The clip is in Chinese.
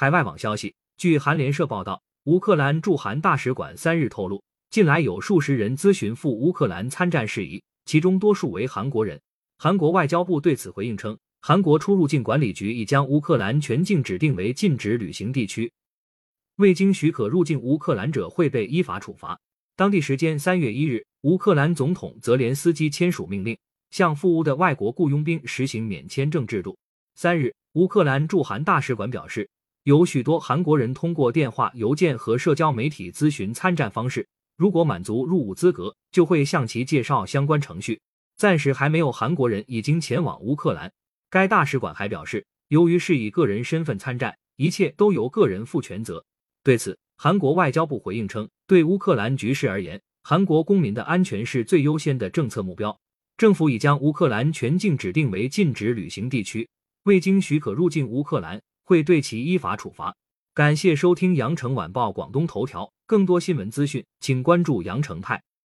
海外网消息，据韩联社报道，乌克兰驻韩大使馆三日透露，近来有数十人咨询赴乌克兰参战事宜，其中多数为韩国人。韩国外交部对此回应称，韩国出入境管理局已将乌克兰全境指定为禁止旅行地区，未经许可入境乌克兰者会被依法处罚。当地时间三月一日，乌克兰总统泽连斯基签署命令，向赴乌的外国雇佣兵实行免签证制度。三日，乌克兰驻韩大使馆表示，有许多韩国人通过电话、邮件和社交媒体咨询参战方式，如果满足入伍资格，就会向其介绍相关程序。暂时还没有韩国人已经前往乌克兰。该大使馆还表示，由于是以个人身份参战，一切都由个人负全责。对此，韩国外交部回应称，对乌克兰局势而言，韩国公民的安全是最优先的政策目标。政府已将乌克兰全境指定为禁止旅行地区。未经许可入境乌克兰，会对其依法处罚。感谢收听羊城晚报广东头条，更多新闻资讯，请关注羊城派。